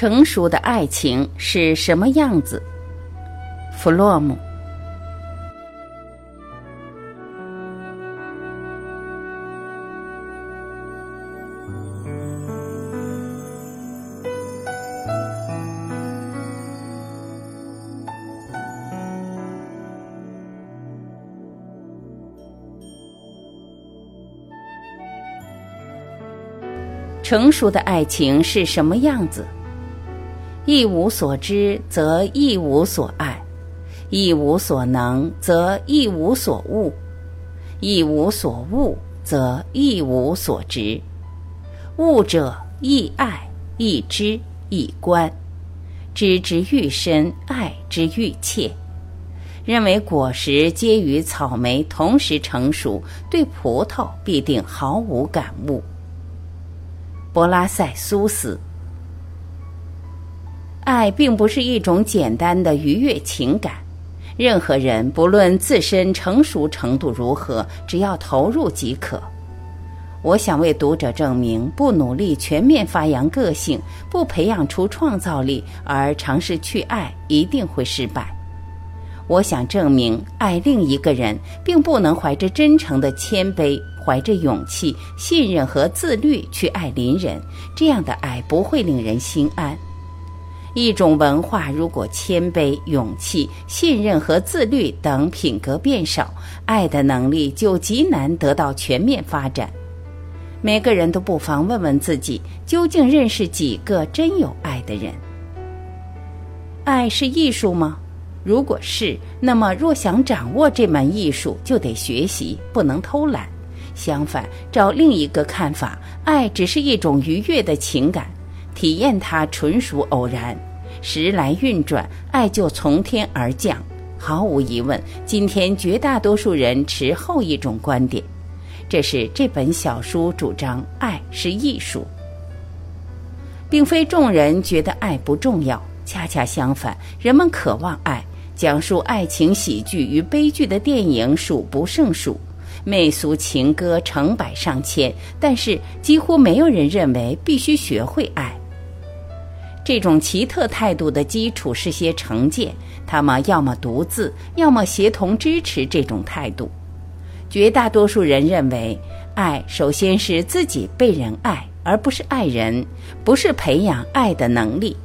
成熟的爱情是什么样子？弗洛姆。成熟的爱情是什么样子？一无所知，则一无所爱；一无所能，则一无所悟；一无所悟，则一无所执。悟者亦爱，亦知，亦观。知之愈深，爱之愈切。认为果实皆与草莓同时成熟，对葡萄必定毫无感悟。博拉塞苏斯，爱并不是一种简单的愉悦情感。任何人不论自身成熟程度如何，只要投入即可。我想为读者证明，不努力全面发扬个性，不培养出创造力，而尝试去爱，一定会失败。我想证明，爱另一个人，并不能怀着真诚的谦卑。怀着勇气、信任和自律去爱邻人，这样的爱不会令人心安。一种文化如果谦卑、勇气、信任和自律等品格变少，爱的能力就极难得到全面发展。每个人都不妨问问自己：究竟认识几个真有爱的人？爱是艺术吗？如果是，那么若想掌握这门艺术，就得学习，不能偷懒。相反，照另一个看法，爱只是一种愉悦的情感，体验它纯属偶然。时来运转，爱就从天而降。毫无疑问，今天绝大多数人持后一种观点。这是这本小书主张：爱是艺术，并非众人觉得爱不重要。恰恰相反，人们渴望爱，讲述爱情喜剧与悲剧的电影数不胜数。媚俗情歌成百上千，但是几乎没有人认为必须学会爱。这种奇特态度的基础是些成见，他们要么独自，要么协同支持这种态度。绝大多数人认为，爱首先是自己被人爱，而不是爱人，不是培养爱的能力。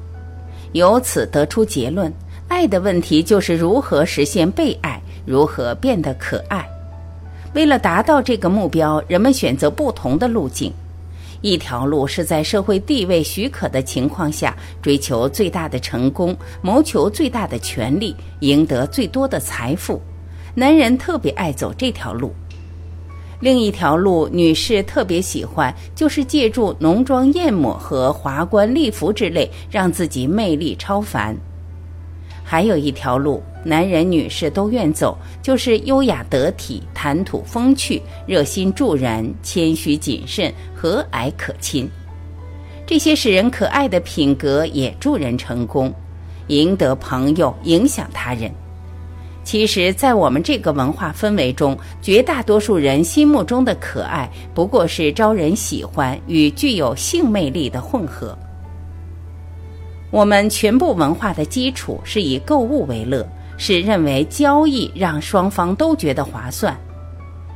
由此得出结论：爱的问题就是如何实现被爱，如何变得可爱。为了达到这个目标，人们选择不同的路径。一条路是在社会地位许可的情况下，追求最大的成功，谋求最大的权利，赢得最多的财富。男人特别爱走这条路。另一条路，女士特别喜欢，就是借助浓妆艳抹和华冠丽服之类，让自己魅力超凡。还有一条路。男人、女士都愿走，就是优雅得体、谈吐风趣、热心助人、谦虚谨慎、和蔼可亲。这些使人可爱的品格也助人成功，赢得朋友，影响他人。其实，在我们这个文化氛围中，绝大多数人心目中的可爱，不过是招人喜欢与具有性魅力的混合。我们全部文化的基础是以购物为乐。是认为交易让双方都觉得划算，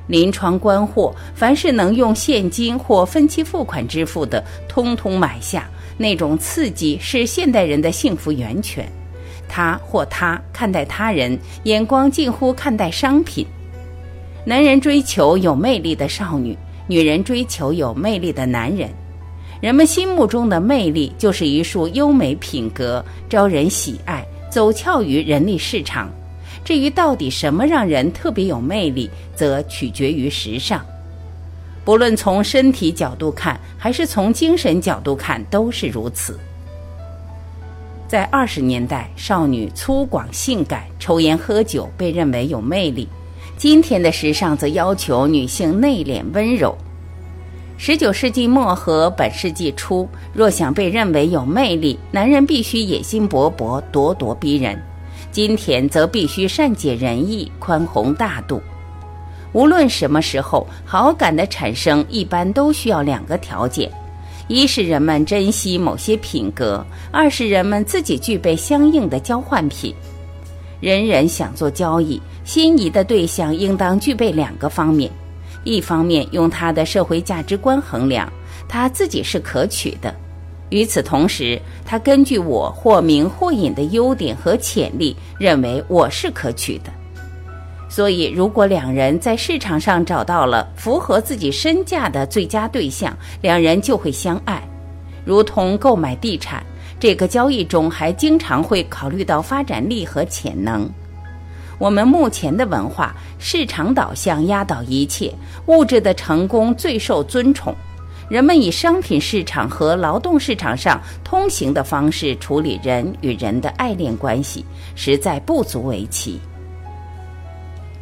临窗观货，凡是能用现金或分期付款支付的，通通买下。那种刺激是现代人的幸福源泉。他或她看待他人眼光近乎看待商品。男人追求有魅力的少女，女人追求有魅力的男人。人们心目中的魅力就是一束优美品格，招人喜爱。走俏于人力市场，至于到底什么让人特别有魅力，则取决于时尚。不论从身体角度看，还是从精神角度看，都是如此。在二十年代，少女粗犷性感、抽烟喝酒被认为有魅力；今天的时尚则要求女性内敛温柔。十九世纪末和本世纪初，若想被认为有魅力，男人必须野心勃勃、咄咄逼人；今天则必须善解人意、宽宏大度。无论什么时候，好感的产生一般都需要两个条件：一是人们珍惜某些品格，二是人们自己具备相应的交换品。人人想做交易，心仪的对象应当具备两个方面：一方面用他的社会价值观衡量，他自己是可取的；与此同时，他根据我或明或隐的优点和潜力，认为我是可取的。所以，如果两人在市场上找到了符合自己身价的最佳对象，两人就会相爱，如同购买地产。这个交易中还经常会考虑到发展力和潜能。我们目前的文化市场导向压倒一切，物质的成功最受尊崇。人们以商品市场和劳动市场上通行的方式处理人与人的爱恋关系，实在不足为奇。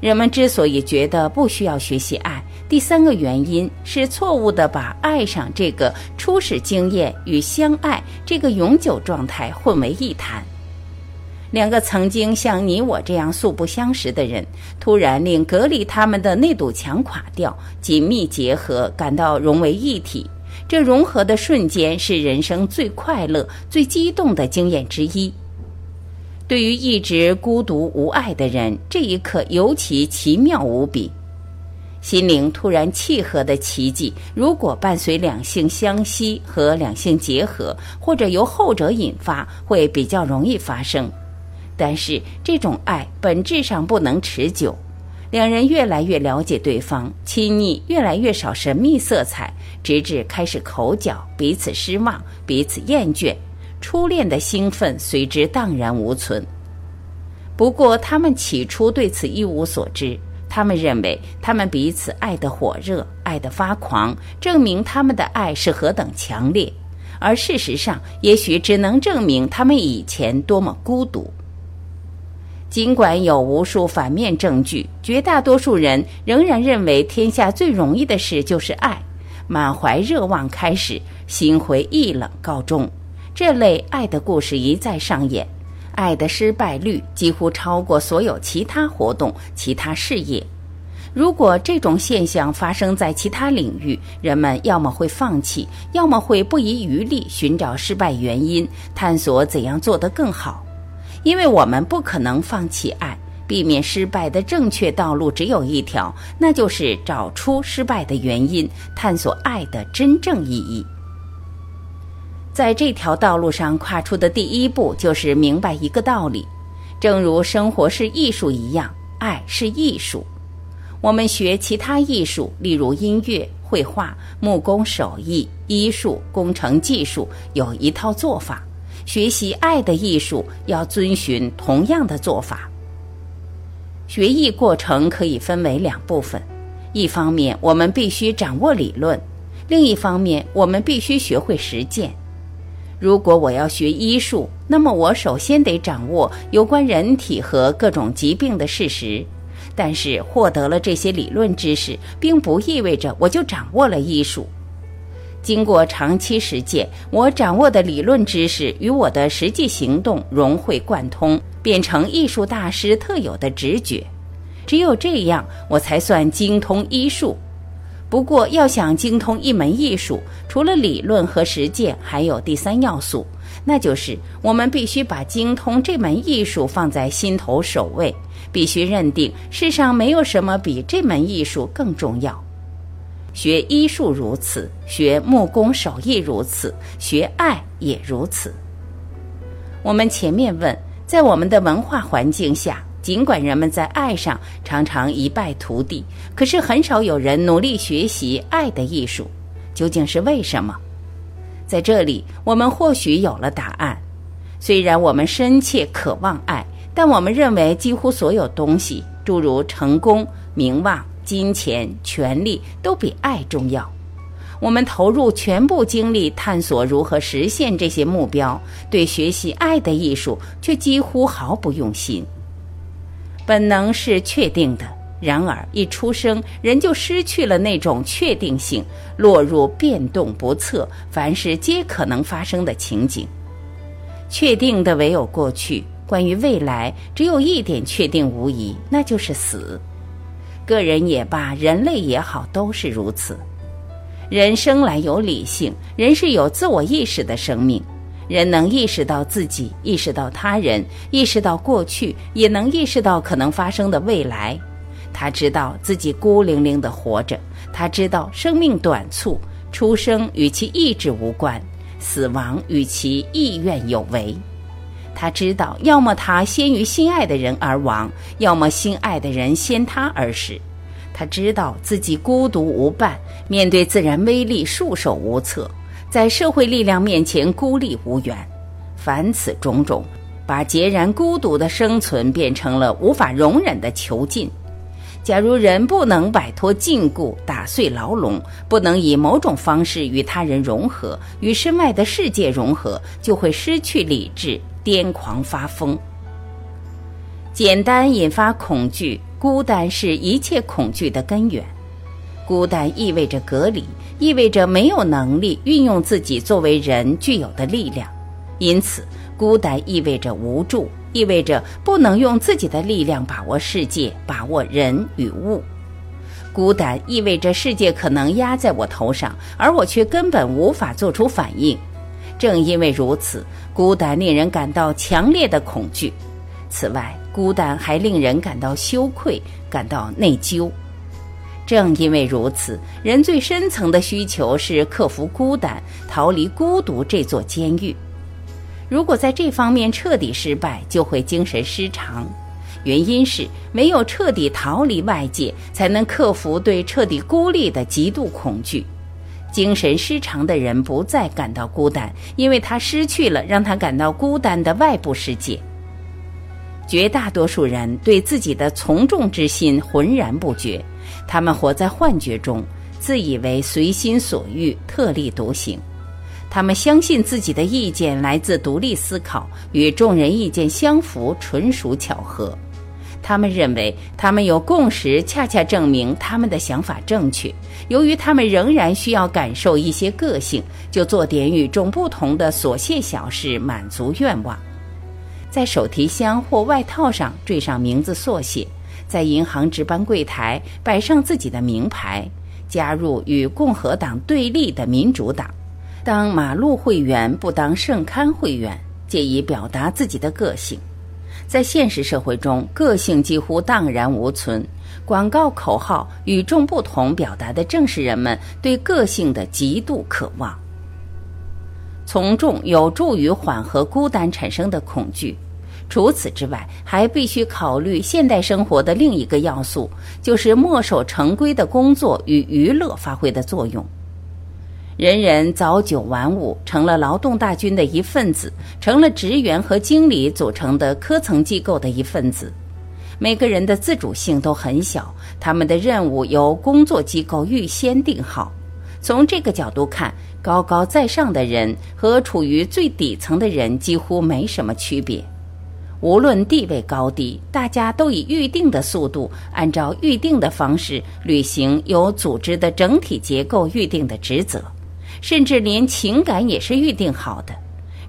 人们之所以觉得不需要学习爱，第三个原因是错误的把爱上这个初始经验与相爱这个永久状态混为一谈。两个曾经像你我这样素不相识的人，突然令隔离他们的那堵墙垮掉，紧密结合，感到融为一体。这融合的瞬间是人生最快乐、最激动的经验之一。对于一直孤独无爱的人，这一刻尤其奇妙无比。心灵突然契合的奇迹，如果伴随两性相吸和两性结合，或者由后者引发，会比较容易发生。但是这种爱本质上不能持久。两人越来越了解对方，亲昵越来越少神秘色彩，直至开始口角，彼此失望，彼此厌倦。初恋的兴奋随之荡然无存。不过，他们起初对此一无所知。他们认为，他们彼此爱得火热，爱得发狂，证明他们的爱是何等强烈。而事实上，也许只能证明他们以前多么孤独。尽管有无数反面证据，绝大多数人仍然认为天下最容易的事就是爱。满怀热望开始，心灰意冷告终。这类爱的故事一再上演，爱的失败率几乎超过所有其他活动、其他事业。如果这种现象发生在其他领域，人们要么会放弃，要么会不遗余力寻找失败原因，探索怎样做得更好。因为我们不可能放弃爱，避免失败的正确道路只有一条，那就是找出失败的原因，探索爱的真正意义。在这条道路上跨出的第一步，就是明白一个道理：正如生活是艺术一样，爱是艺术。我们学其他艺术，例如音乐、绘画、木工手艺、医术、工程技术，有一套做法；学习爱的艺术，要遵循同样的做法。学艺过程可以分为两部分：一方面，我们必须掌握理论；另一方面，我们必须学会实践。如果我要学医术，那么我首先得掌握有关人体和各种疾病的事实。但是获得了这些理论知识，并不意味着我就掌握了医术。经过长期实践，我掌握的理论知识与我的实际行动融会贯通，变成艺术大师特有的直觉。只有这样，我才算精通医术。不过，要想精通一门艺术，除了理论和实践，还有第三要素，那就是我们必须把精通这门艺术放在心头首位，必须认定世上没有什么比这门艺术更重要。学医术如此，学木工手艺如此，学爱也如此。我们前面问，在我们的文化环境下。尽管人们在爱上常常一败涂地，可是很少有人努力学习爱的艺术。究竟是为什么？在这里，我们或许有了答案。虽然我们深切渴望爱，但我们认为几乎所有东西，诸如成功、名望、金钱、权力，都比爱重要。我们投入全部精力探索如何实现这些目标，对学习爱的艺术却几乎毫不用心。本能是确定的，然而一出生，人就失去了那种确定性，落入变动不测、凡事皆可能发生的情景。确定的唯有过去，关于未来，只有一点确定无疑，那就是死。个人也罢，人类也好，都是如此。人生来有理性，人是有自我意识的生命。人能意识到自己，意识到他人，意识到过去，也能意识到可能发生的未来。他知道自己孤零零地活着，他知道生命短促，出生与其意志无关，死亡与其意愿有为。他知道，要么他先于心爱的人而亡，要么心爱的人先他而死。他知道自己孤独无伴，面对自然威力束手无策。在社会力量面前孤立无援，凡此种种，把孑然孤独的生存变成了无法容忍的囚禁。假如人不能摆脱禁锢，打碎牢笼，不能以某种方式与他人融合，与身外的世界融合，就会失去理智，癫狂发疯。简单引发恐惧，孤单是一切恐惧的根源。孤单意味着隔离。意味着没有能力运用自己作为人具有的力量，因此孤单意味着无助，意味着不能用自己的力量把握世界，把握人与物。孤单意味着世界可能压在我头上，而我却根本无法做出反应。正因为如此，孤单令人感到强烈的恐惧。此外，孤单还令人感到羞愧，感到内疚。正因为如此，人最深层的需求是克服孤单，逃离孤独这座监狱。如果在这方面彻底失败，就会精神失常。原因是没有彻底逃离外界，才能克服对彻底孤立的极度恐惧。精神失常的人不再感到孤单，因为他失去了让他感到孤单的外部世界。绝大多数人对自己的从众之心浑然不觉。他们活在幻觉中，自以为随心所欲、特立独行。他们相信自己的意见来自独立思考，与众人意见相符，纯属巧合。他们认为他们有共识，恰恰证明他们的想法正确。由于他们仍然需要感受一些个性，就做点与众不同的琐屑小事，满足愿望。在手提箱或外套上缀上名字缩写。在银行值班柜台摆上自己的名牌，加入与共和党对立的民主党，当马路会员不当圣刊会员，借以表达自己的个性。在现实社会中，个性几乎荡然无存。广告口号与众不同，表达的正是人们对个性的极度渴望。从众有助于缓和孤单产生的恐惧。除此之外，还必须考虑现代生活的另一个要素，就是墨守成规的工作与娱乐发挥的作用。人人早九晚五，成了劳动大军的一份子，成了职员和经理组成的科层机构的一份子。每个人的自主性都很小，他们的任务由工作机构预先定好。从这个角度看，高高在上的人和处于最底层的人几乎没什么区别。无论地位高低，大家都以预定的速度，按照预定的方式履行由组织的整体结构预定的职责，甚至连情感也是预定好的。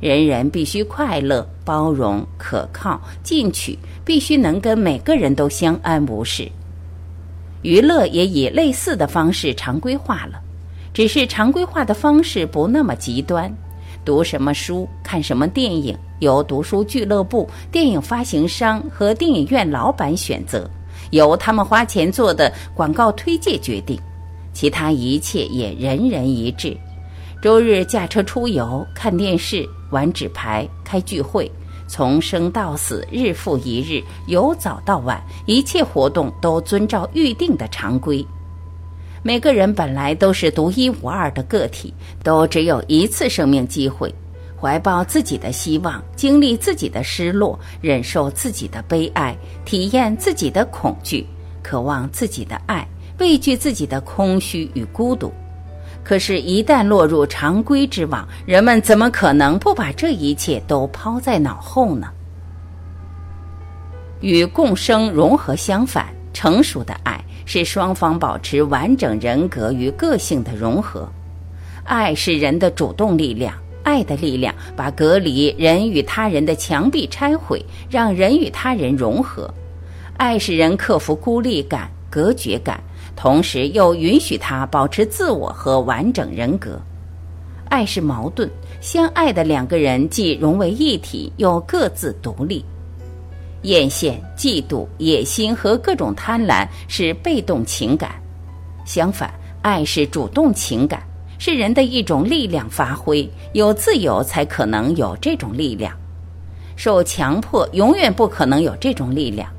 人人必须快乐、包容、可靠、进取，必须能跟每个人都相安无事。娱乐也以类似的方式常规化了，只是常规化的方式不那么极端。读什么书，看什么电影，由读书俱乐部、电影发行商和电影院老板选择，由他们花钱做的广告推介决定。其他一切也人人一致。周日驾车出游、看电视、玩纸牌、开聚会，从生到死，日复一日，由早到晚，一切活动都遵照预定的常规。每个人本来都是独一无二的个体，都只有一次生命机会，怀抱自己的希望，经历自己的失落，忍受自己的悲哀，体验自己的恐惧，渴望自己的爱，畏惧自己的空虚与孤独。可是，一旦落入常规之网，人们怎么可能不把这一切都抛在脑后呢？与共生融合相反，成熟的爱。是双方保持完整人格与个性的融合，爱是人的主动力量，爱的力量把隔离人与他人的墙壁拆毁，让人与他人融合。爱使人克服孤立感、隔绝感，同时又允许他保持自我和完整人格。爱是矛盾，相爱的两个人既融为一体，又各自独立。艳羡、嫉妒、野心和各种贪婪是被动情感，相反，爱是主动情感，是人的一种力量发挥。有自由才可能有这种力量，受强迫永远不可能有这种力量。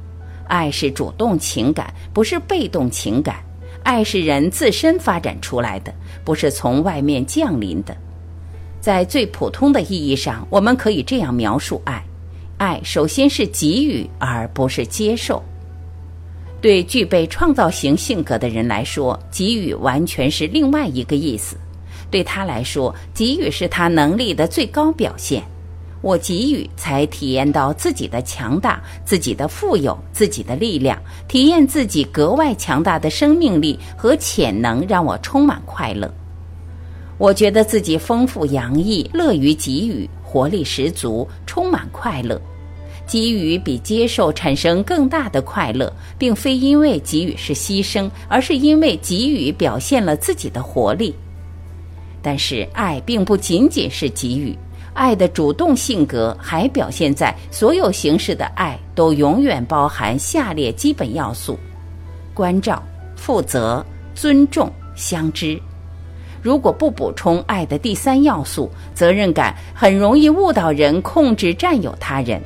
爱是主动情感，不是被动情感。爱是人自身发展出来的，不是从外面降临的。在最普通的意义上，我们可以这样描述爱：爱首先是给予，而不是接受。对具备创造型性格的人来说，给予完全是另外一个意思。对他来说，给予是他能力的最高表现。我给予，才体验到自己的强大、自己的富有、自己的力量，体验自己格外强大的生命力和潜能，让我充满快乐。我觉得自己丰富洋溢，乐于给予，活力十足，充满快乐。给予比接受产生更大的快乐，并非因为给予是牺牲，而是因为给予表现了自己的活力。但是，爱并不仅仅是给予。爱的主动性格还表现在所有形式的爱都永远包含下列基本要素：关照、负责、尊重、相知。如果不补充爱的第三要素——责任感，很容易误导人控制、占有他人。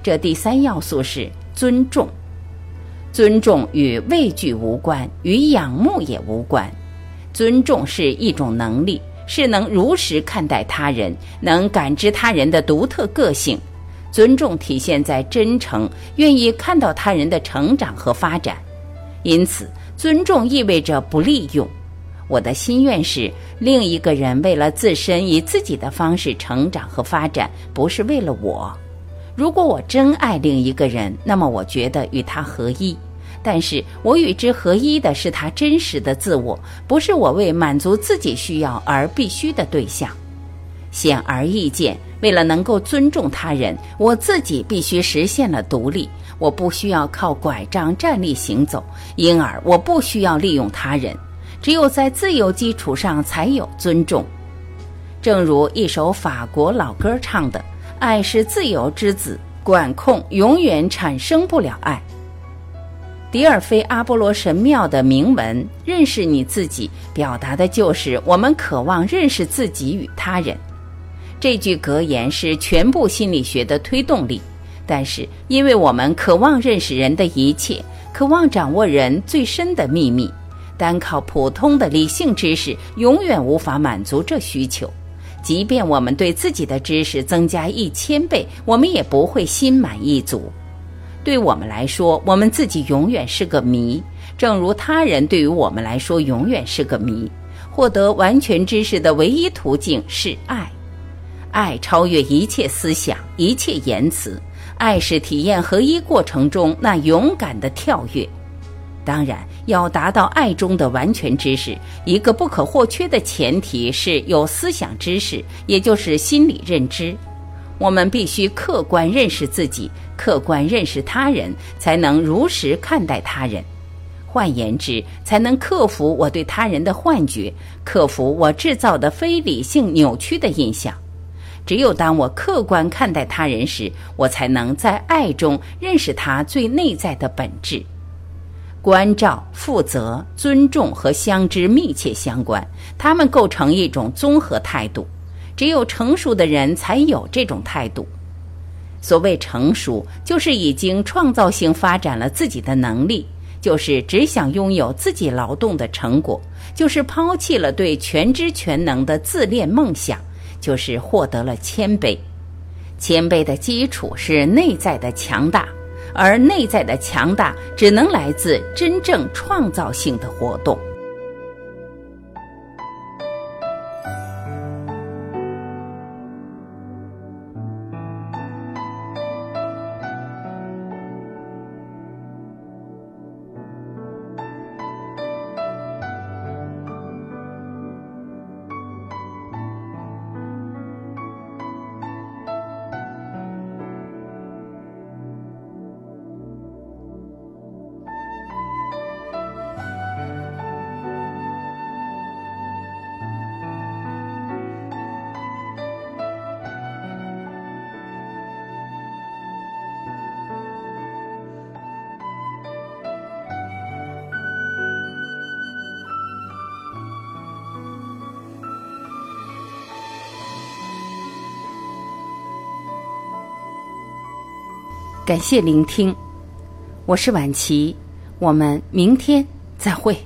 这第三要素是尊重。尊重与畏惧无关，与仰慕也无关。尊重是一种能力。是能如实看待他人，能感知他人的独特个性。尊重体现在真诚，愿意看到他人的成长和发展。因此，尊重意味着不利用。我的心愿是，另一个人为了自身以自己的方式成长和发展，不是为了我。如果我真爱另一个人，那么我觉得与他合一。但是我与之合一的是他真实的自我，不是我为满足自己需要而必须的对象。显而易见，为了能够尊重他人，我自己必须实现了独立。我不需要靠拐杖站立行走，因而我不需要利用他人。只有在自由基础上才有尊重。正如一首法国老歌唱的：“爱是自由之子，管控永远产生不了爱。”迪尔菲阿波罗神庙的铭文“认识你自己”表达的就是我们渴望认识自己与他人。这句格言是全部心理学的推动力。但是，因为我们渴望认识人的一切，渴望掌握人最深的秘密，单靠普通的理性知识永远无法满足这需求。即便我们对自己的知识增加一千倍，我们也不会心满意足。对我们来说，我们自己永远是个谜，正如他人对于我们来说永远是个谜。获得完全知识的唯一途径是爱，爱超越一切思想、一切言辞。爱是体验合一过程中那勇敢的跳跃。当然，要达到爱中的完全知识，一个不可或缺的前提是有思想知识，也就是心理认知。我们必须客观认识自己，客观认识他人，才能如实看待他人。换言之，才能克服我对他人的幻觉，克服我制造的非理性扭曲的印象。只有当我客观看待他人时，我才能在爱中认识他最内在的本质。关照、负责、尊重和相知密切相关，它们构成一种综合态度。只有成熟的人才有这种态度。所谓成熟，就是已经创造性发展了自己的能力，就是只想拥有自己劳动的成果，就是抛弃了对全知全能的自恋梦想，就是获得了谦卑。谦卑的基础是内在的强大，而内在的强大只能来自真正创造性的活动。感谢聆听，我是晚琪，我们明天再会。